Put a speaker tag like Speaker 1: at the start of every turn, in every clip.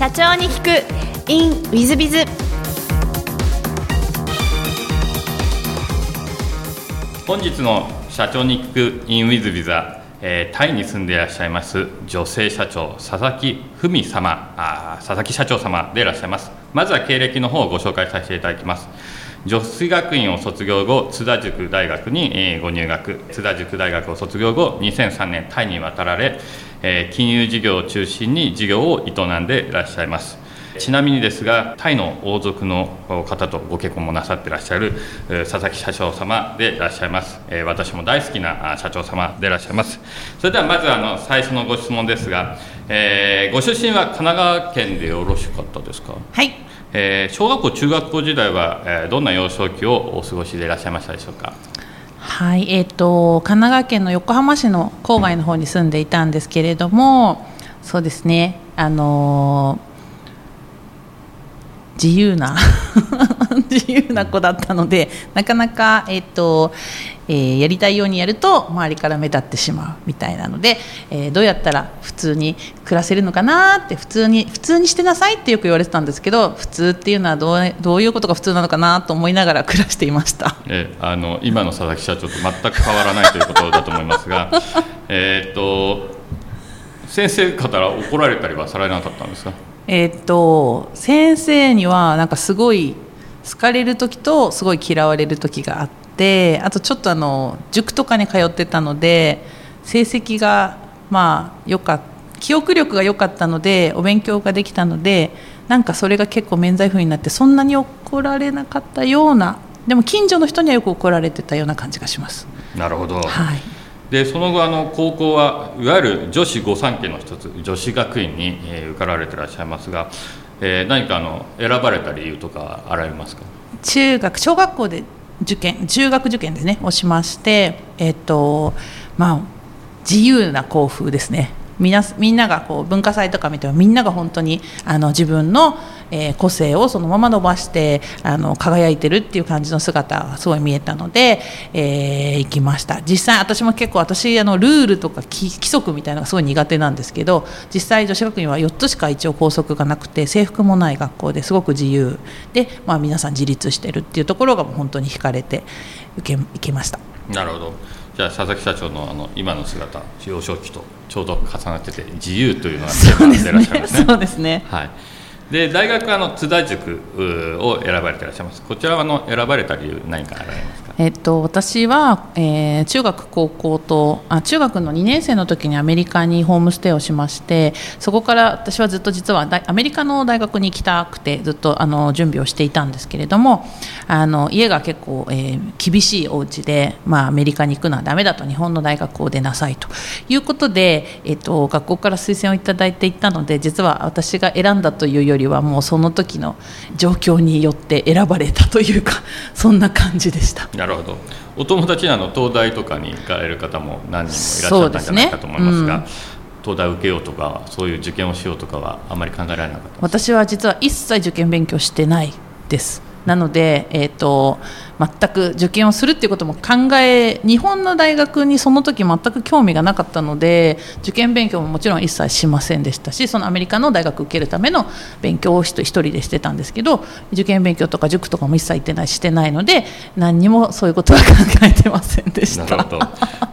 Speaker 1: 社長に聞く。In ウィズビズ
Speaker 2: 本日の社長に聞く in ウィズビズは、えー、タイに住んでいらっしゃいます女性社長佐々木文様。あ佐々木社長様でいらっしゃいます。まずは経歴の方をご紹介させていただきます。女子学院を卒業後津田塾大学にご入学。津田塾大学を卒業後2003年タイに渡られ金融事業を中心に事業を営んでいらっしゃいます。ちなみにですがタイの王族の方とご結婚もなさっていらっしゃる佐々木社長様でいらっしゃいます。私も大好きな社長様でいらっしゃいます。それではまずあの最初のご質問ですが、えー、ご出身は神奈川県でよろしかったですか？
Speaker 1: はい。
Speaker 2: えー、小学校、中学校時代は、えー、どんな幼少期をお過ごしでいらっしゃいましたでしょうか？
Speaker 3: はい、えーと、神奈川県の横浜市の郊外の方に住んでいたんですけれどもそうですね、あのー、自由な 自由な子だったのでなかなか、えーとえー、やりたいようにやると周りから目立ってしまうみたいなので、えー、どうやったら普通に暮らせるのかなって普通に普通にしてなさいってよく言われてたんですけど普通っていうのはどうどういうことが普通なのかなと思いながら暮らしていました、
Speaker 2: えー、あの今の佐々木社長と全く変わらないということだと思いますが えっと先生方から怒られたりはされなかったんですか？
Speaker 3: えっと先生にはなんかすごい好かれる時とすごい嫌われる時があってあとちょっとあの塾とかに通ってたので成績がまあ良かった記憶力が良かったのでお勉強ができたのでなんかそれが結構免罪符になってそんなに怒られなかったようなでも近所の人にはよく怒られてたような感じがします。
Speaker 2: なるほど、
Speaker 3: はい
Speaker 2: でその後あの高校はいわゆる女子御三家の一つ女子学院に、えー、受かられてらっしゃいますが、えー、何かあの選ばれた理由とかあられますか？
Speaker 3: 中学小学校で受験中学受験ですねをしましてえっ、ー、とまあ自由な校風ですね。みなみんながこう文化祭とか見てもみんなが本当にあの自分の、えー、個性をそのまま伸ばしてあの輝いてるっていう感じの姿がすごい見えたので、えー、行きました。実際私も結構私あのルールとか規則みたいなのがすごい苦手なんですけど実際女子学院は4つしか一応校則がなくて制服もない学校ですごく自由。で、まあ、皆さん自立してるっていうところが本当に惹かれて受け受けました。
Speaker 2: なるほど。じゃあ佐々木社長のあの今の姿幼少期とちょうど重なってて自由というのがテーマでいらっしゃいますね。
Speaker 3: そうですね。
Speaker 2: はいで大学はあの津田塾を選ばれていらっしゃいます。こちらはの選ばれた理由何かありますか、
Speaker 3: えっと、私は、えー、中学高校とあ中学の2年生の時にアメリカにホームステイをしましてそこから私はずっと実はアメリカの大学に行きたくてずっとあの準備をしていたんですけれどもあの家が結構、えー、厳しいお家でまあ、アメリカに行くのはダメだと日本の大学を出なさいと。いうことで、えっと、学校から推薦をいただいていったので実は私が選んだというよりりはもうその時の状況によって選ばれたというか そんな感じでした。
Speaker 2: なるほど。お友達あの東大とかに行かれる方も何人もいらっしゃったんじゃないかと思いますが。東大受けようとかそういう受験をしようとかはあまり考えられなかった
Speaker 3: 私は実は一切受験勉強してないです。なので、えーと、全く受験をするっていうことも考え日本の大学にその時全く興味がなかったので受験勉強ももちろん一切しませんでしたしそのアメリカの大学受けるための勉強を一人でしてたんですけど受験勉強とか塾とかも一切行ってないしてないので何にもそういうことは考えてませんでした。
Speaker 2: なるほど。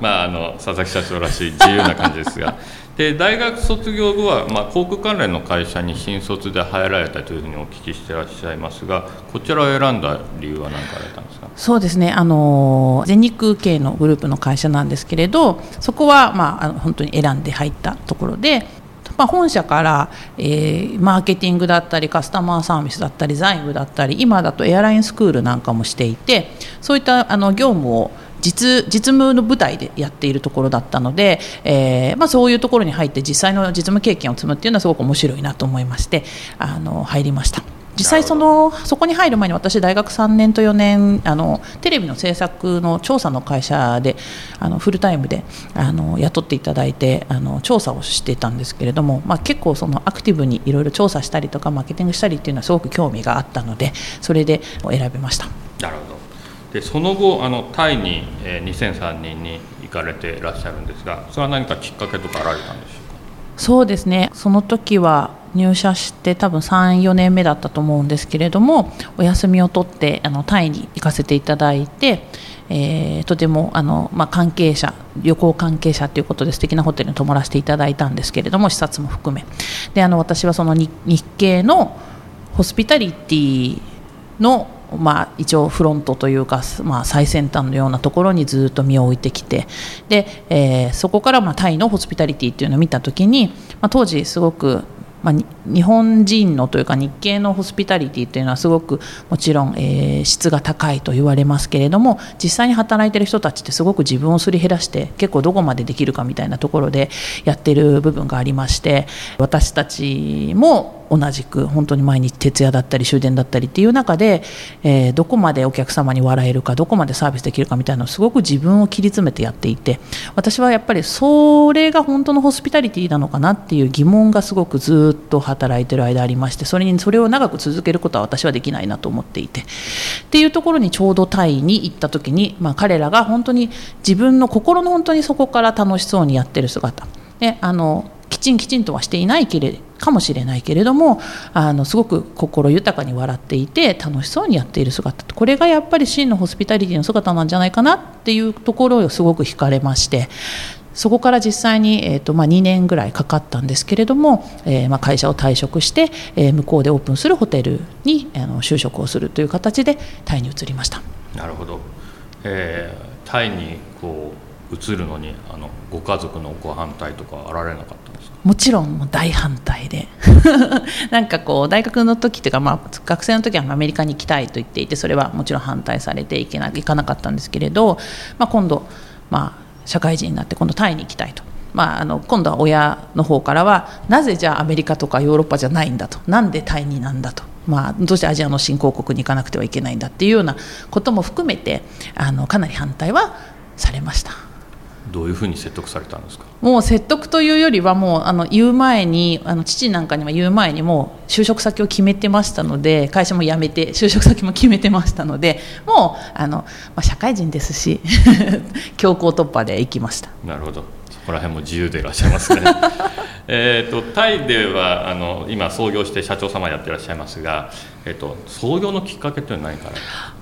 Speaker 2: まあ、あの佐々木社長らしい自由な感じですが。で大学卒業後は、まあ、航空関連の会社に新卒で入られたというふうにお聞きしてらっしゃいますがこちらを選んだ理由は何かあられたんですか？
Speaker 3: そうですねあの全日空系のグループの会社なんですけれどそこは、まあ、あの本当に選んで入ったところでまあ、本社から、えー、マーケティングだったりカスタマーサービスだったり財務だったり今だとエアラインスクールなんかもしていてそういったあの業務を実実務の舞台でやっているところだったので、えーまあ、そういうところに入って実際の実務経験を積むっていうのはすごく面白いなと思いましてあの入りました。実際そのそこに入る前に私大学3年と4年あのテレビの制作の調査の会社であのフルタイムであの雇っていただいてあの調査をしていたんですけれども、まあ、結構そのアクティブにいろいろ調査したりとかマーケティングしたりっていうのはすごく興味があったのでそれで選びました。
Speaker 2: なるほど。でその後あのタイに、えー、2003年に行かれていらっしゃるんですがそれは何かきっかけとかあられたんでしょうか？
Speaker 3: そうですね。その時は入社して多分34年目だったと思うんですけれどもお休みを取ってあのタイに行かせていただいて、えー、とてもあの、まあ、関係者旅行関係者ということで素敵なホテルに泊まらせていただいたんですけれども視察も含め。であの私はその日系のホスピタリティのまあ、一応フロントというか、まあ、最先端のようなところにずっと身を置いてきてで、えー、そこからまあタイのホスピタリティっていうのを見た時に、まあ、当時すごくまあ、日本人のというか日系のホスピタリティというのはすごくもちろん、えー、質が高いと言われますけれども実際に働いてる人たちってすごく自分をすり減らして結構どこまでできるかみたいなところでやってる部分がありまして私たちも同じく本当に毎日徹夜だったり終電だったりっていう中で、えー、どこまでお客様に笑えるかどこまでサービスできるかみたいなのをすごく自分を切り詰めてやっていて私はやっぱりそれが本当のホスピタリティなのかなっていう疑問がすごくずっと働いてる間ありましてそれにそれを長く続けることは私はできないなと思っていて。っていうところにちょうどタイに行った時に、まあ、彼らが本当に自分の心の本当にそこから楽しそうにやってる姿。であのきちんきちんとはしていないけれかもしれないけれどもあのすごく心豊かに笑っていて楽しそうにやっている姿これがやっぱり真のホスピタリティの姿なんじゃないかなっていうところをすごく惹かれましてそこから実際に、えーとまあ、2年ぐらいかかったんですけれども、えーまあ、会社を退職して、えー、向こうでオープンするホテルにあの就職をするという形でタイに移りました。
Speaker 2: なるほど、えー、タイにこう移るのにあのご家族のご反対とかあられなかった？
Speaker 3: もちろん大反対で なんかこう大学の時っていうか、まあ、学生の時はアメリカに行きたいと言っていてそれはもちろん反対されていけな行かなかったんですけれど、まあ、今度、まあ、社会人になって今度タイに行きたいと。まあ、あの今度は親の方からはなぜじゃあアメリカとかヨーロッパじゃないんだとなんでタイになんだとまあ、どうしてアジアの新興国に行かなくてはいけないんだっていうようなことも含めてあのかなり反対はされました。
Speaker 2: どういうふうに説得されたんですか？
Speaker 3: もう説得というよりはもうあの言う前にあの父なんかには言う前にもう就職先を決めてましたので会社も辞めて就職先も決めてましたのでもうあの、まあ、社会人ですし 強行突破で行きました。
Speaker 2: なるほど。そこら辺も自由でいらっしゃいますね。えとタイではあの今創業して社長様やってらっしゃいますが、えーと、創業のきっかけというのは何か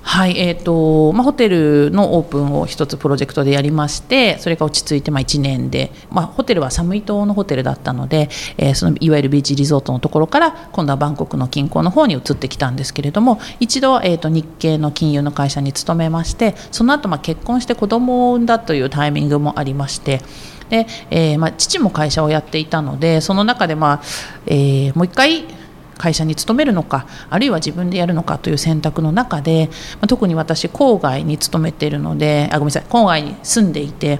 Speaker 3: はいえーとまあ、ホテルのオープンを一つプロジェクトでやりましてそれが落ち着いてまあ1年で、まあ、ホテルはサムイ島のホテルだったので、えー、そのいわゆるビーチリゾートのところから今度はバンコクの近郊の方に移ってきたんですけれども一度、えーと、日系の金融の会社に勤めましてその後まあ結婚して子供を産んだというタイミングもありましてで、えーまあ、父も会社をやっていたのでその中で、まあえー、もう一回会社に勤めるのかあるいは自分でやるのかという選択の中で、まあ、特に私郊外に勤めているのであごめんなさい郊外に住んでいて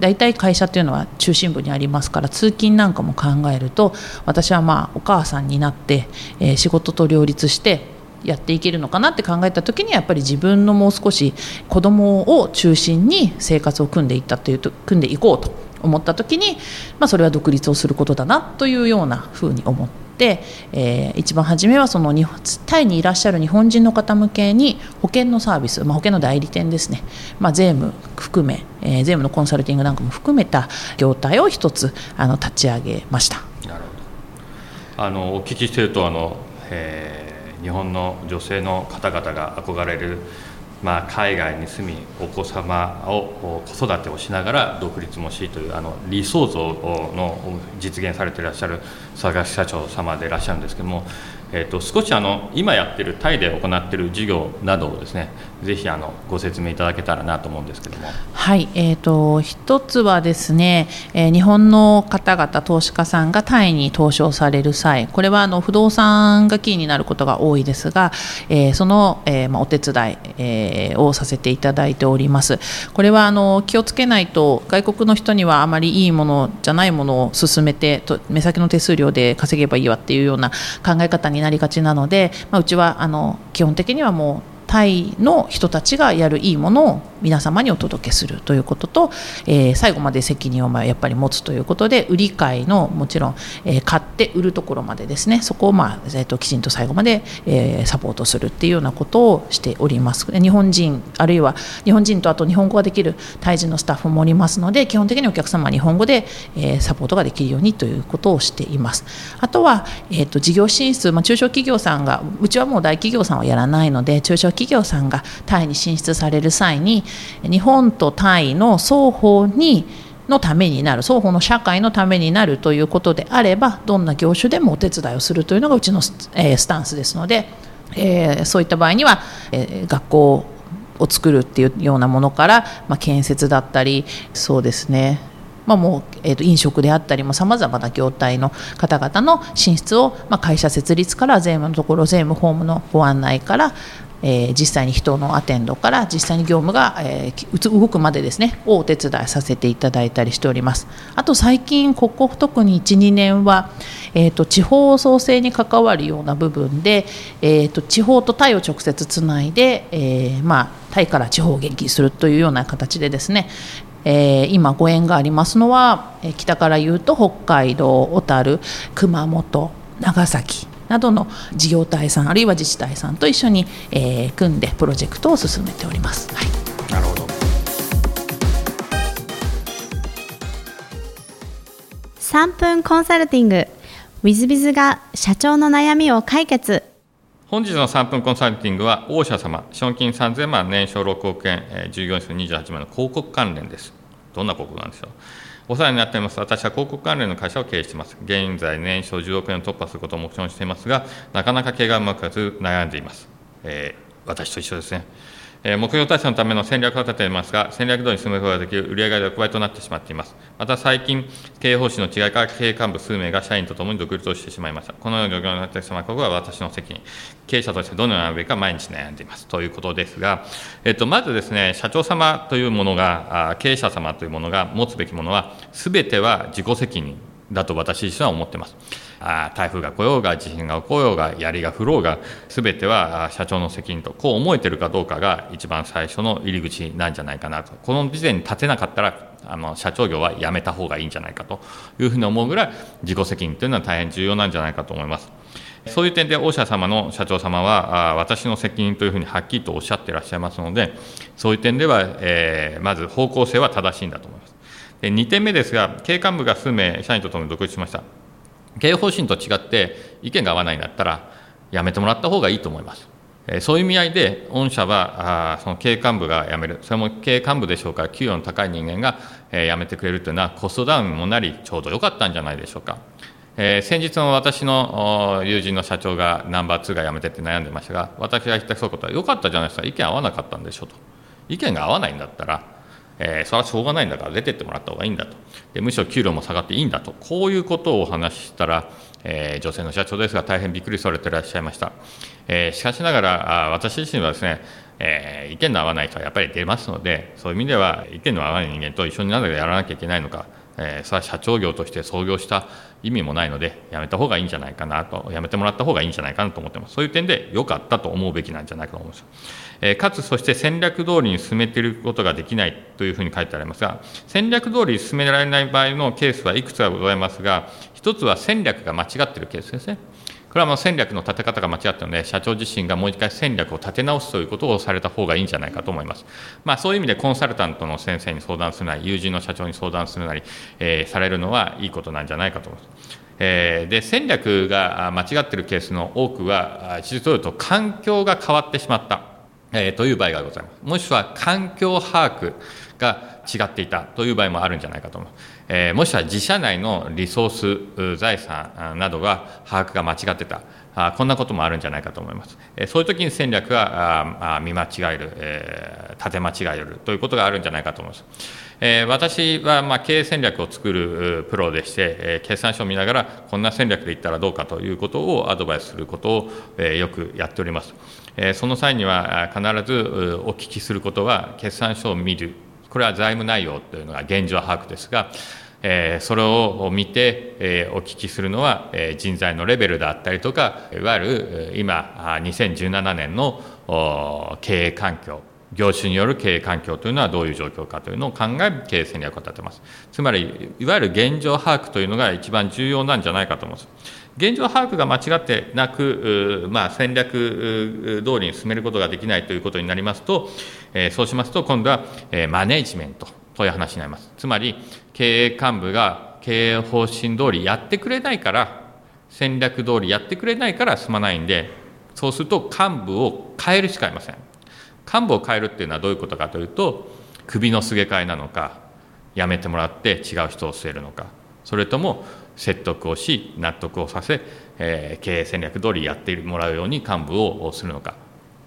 Speaker 3: 大体会社というのは中心部にありますから通勤なんかも考えると私はまあお母さんになって、えー、仕事と両立してやっていけるのかなって考えた時にやっぱり自分のもう少し子供を中心に生活を組んでいったというと組んでいこうと思った時に、まあ、それは独立をすることだなというようなふうに思って、えー、一番初めはそのタイにいらっしゃる日本人の方向けに保険のサービス、まあ、保険の代理店ですね、まあ、税務含め、えー、税務のコンサルティングなんかも含めた業態を一つあの立ち上げました。なる
Speaker 2: ほどあのお聞きしているとあの、えー日本の女性の方々が憧れる、まあ、海外に住みお子様を子育てをしながら独立もしというあの理想像の実現されていらっしゃる佐々木社長様でいらっしゃるんですけどもえーと、少しあの今やってるタイで行っている授業などをですねぜひあのご説明いただけたらなと思うんですけども。
Speaker 3: はい、えーと、一つはですね、えー、日本の方々投資家さんがタイに投資をされる際これはあの不動産がキーになることが多いですが、えー、その、えーまあ、お手伝い、えー、をさせていただいております。これはあの気をつけないと外国の人にはあまりいいものじゃないものを進めてと目先の手数料で稼げばいいわっていうような考え方にになりがちなので、まあ、うちはあの基本的にはもうタイの人たちがやるいいものを皆様にお届けするということと、えー、最後まで責任をやっぱり持つということで売り買いのもちろん、えー、買って売るところまでですねそこを、まあえーと、きちんと最後まで、えー、サポートするっていうようなことをしております。日本人あるいは日本人とあと日本語ができる対人のスタッフもおりますので基本的にお客様は日本語で、えー、サポートができるようにということをしています。あとは、えーと、事業進出、まあ、中小企業さんがうちはもう大企業さんはやらないので中小企業さんがタイに進出される際に日本とタイの双方にのためになる双方の社会のためになるということであればどんな業種でもお手伝いをするというのがうちのス,、え、スタンスですので、えー、そういった場合には、えー、学校を作るっていうようなものから、まあ、建設だったりそうですね。まあ、もう、えー、と飲食であったりもさまざまな業態の方々の進出を、まあ、会社設立から税務のところ税務法務のご案内からえー、実際に人のアテンドから実際に業務が、えー、動くまでですねをお手伝いさせていただいたりしております。あと最近ここ特に12年は、えーと、地方創生に関わるような部分で、えーと、地方とタイを直接つないで、えー、まあ、タイから地方を元気にするというような形でですねえー、今ご縁がありますのは、え北から言うと北海道小樽熊本長崎などの事業体さんあるいは自治体さんと一緒に、えー、組んでプロジェクトを進めております。はい、
Speaker 2: なるほど。
Speaker 1: 3分コンサルティング。w i z b i z が社長の悩みを解決。
Speaker 2: 本日の3分コンサルティングは大社様資本金3000万年商6億円、えー、従業員数28万の広告関連です。どんな広告なんでしょう？お世話になっています。私は広告関連の会社を経営しています。現在、年商10億円を突破することを目標にしていますが、なかなか経営がうまくいかず悩んでいます。えー、私と一緒ですね。目標達成のための戦略を立てていますが、戦略通りに進むことができる売上が6倍となってしまっています。また最近、経営方針の違いから経営幹部数名が社員とともに独立をしてしまいました。このような状況になってしまうことは私の責任。経営者としてどのようなべきか毎日悩んでいます。ということですが、えっと、まずですね、社長様というものが、経営者様というものが持つべきものは、すべては自己責任だと私自身は思っています。あ台風が来ようが地震が起こようが槍が降ろうが全ては社長の責任とこう思えてるかどうかが一番最初の入り口なんじゃないかなとこの時点に立てなかったらあの社長業はやめた方がいいんじゃないかというふうに思うぐらい自己責任というのは大変重要なんじゃないかと思います。そういう点で、大社様の社長様は、私の責任というふうにはっきりとおっしゃっていらっしゃいますので、そういう点では、えー、まず方向性は正しいんだと思います。で2点目ですが、経営幹部が数名、社員とともに独立しました。経営方針と違って意見が合わないんだったらやめてもらった方がいいと思います。そういう意味合いで、御社はあその経営幹部が辞める、それも経営幹部でしょうから、給与の高い人間が、えー、辞めてくれるというのは、コストダウンもなり、ちょうど良かったんじゃないでしょうか。えー、先日の私の友人の社長がナンバー2が辞めてって悩んでましたが、私が言った一言は、良かったじゃないですか、意見合わなかったんでしょうと。意見が合わないんだったら、えー、それはしょうがないんだから出てってもらった方がいいんだと。でむしろ給料も下がっていいんだと。こういうことをお話ししたら、えー、女性の社長ですが大変びっくりされていらっしゃいました、えー、しかしながらあ私自身はですねえ、意見の合わない人はやっぱり出ますのでそういう意味では意見の合わない人間と一緒になぜやらなきゃいけないのか、えー、それは社長業として創業した意味もないのでやめた方がいいんじゃないかなとやめてもらった方がいいんじゃないかなと思ってますそういう点で良かったと思うべきなんじゃないかと思いますえかつそして戦略通りに進めていることができないというふうに書いてありますが、戦略通りに進められない場合のケースはいくつかございますが、一つは戦略が間違っているケースですね。これはもう戦略の立て方が間違ったので、社長自身がもう一回戦略を立て直すということをされた方がいいんじゃないかと思います。まあ、そういう意味でコンサルタントの先生に相談するなり、友人の社長に相談するなり、えー、されるのはいいことなんじゃないかと思います。えー、で戦略が間違っているケースの多くは、実を言うと環境が変わってしまった。えー、という場合がございます。もしくは環境把握が違っていたという場合もあるんじゃないかと思います。えー、もしくは自社内のリソース、財産などが把握が間違ってた。あこんなこともあるんじゃないかと思います。えそういう時に戦略があ見間違える、えー、立て間違えるということがあるんじゃないかと思います。えー、私はまあ経営戦略を作るプロでして、えー、決算書を見ながらこんな戦略でいったらどうかということをアドバイスすることを、えー、よくやっております。その際には必ずお聞きすることは、決算書を見る、これは財務内容というのが現状把握ですが、それを見てお聞きするのは人材のレベルであったりとか、いわゆる今、2017年の経営環境業種による経営環境というのはどういう状況かというのを考え経営戦略を立てます。つまりいわゆる現状把握というのが一番重要なんじゃないかと思います。現状把握が間違ってなく、まあ、戦略通りに進めることができないということになりますと、えそうしますと今度は、えマネージメントという話になります。つまり経営幹部が経営方針通りやってくれないから戦略通りやってくれないから進まないんでそうすると幹部を変えるしかありません。幹部を変えるっていうのはどういうことかというと首のすげ替えなのか辞めてもらって違う人を据えるのか。それとも説得をし納得をさせ、えー、経営戦略通りやってもらうように幹部をするのか。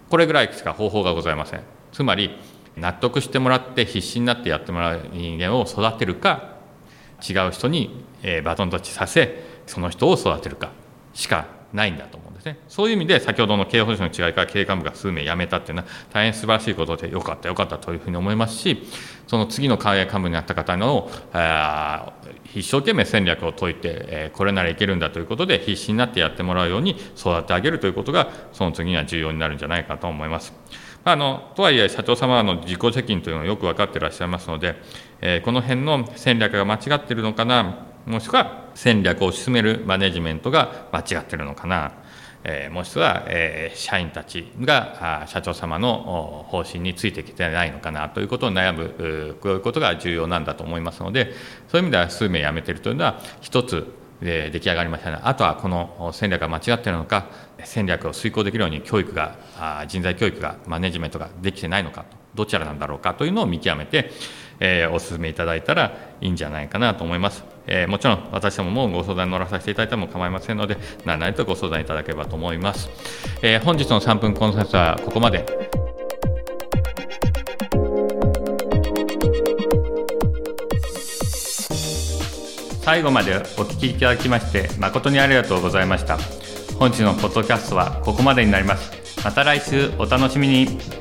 Speaker 2: これぐらいしか方法がございません。つまり納得してもらって必死になってやってもらう人間を育てるか違う人にバトンタッチさせその人を育てるかしかないんだと思う。ですねそういう意味で先ほどの経営方針の違いから経営幹部が数名辞めたっていうのは大変素晴らしいことでよかったよかったというふうに思いますしその次の経営幹部になった方の一生懸命戦略を解いてこれならいけるんだということで必死になってやってもらうように育て上げるということがその次には重要になるんじゃないかと思います。あのとはいえ社長様の自己責任というのをよく分かっていらっしゃいますので、えー、この辺の戦略が間違っているのかなもしくは戦略を進めるマネジメントが間違っているのかな、えー、もしくは、えー、社員たちが社長様の方針についてきてないのかなということを悩むこういうことが重要なんだと思いますのでそういう意味では数名辞めているというのは一つ出来上がりましたねあとはこの戦略が間違っているのか戦略を遂行できるように教育が人材教育がマネジメントができてないのかどちらなんだろうかというのを見極めて、えー、お勧めいただいたらいいんじゃないかなと思います、えー、もちろん私どももご相談に乗らさせていただいても構いませんので何々とご相談いただければと思います、えー、本日の3分コンセントはここまで。最後までお聞きいただきまして誠にありがとうございました。本日のポッドキャストはここまでになります。また来週お楽しみに。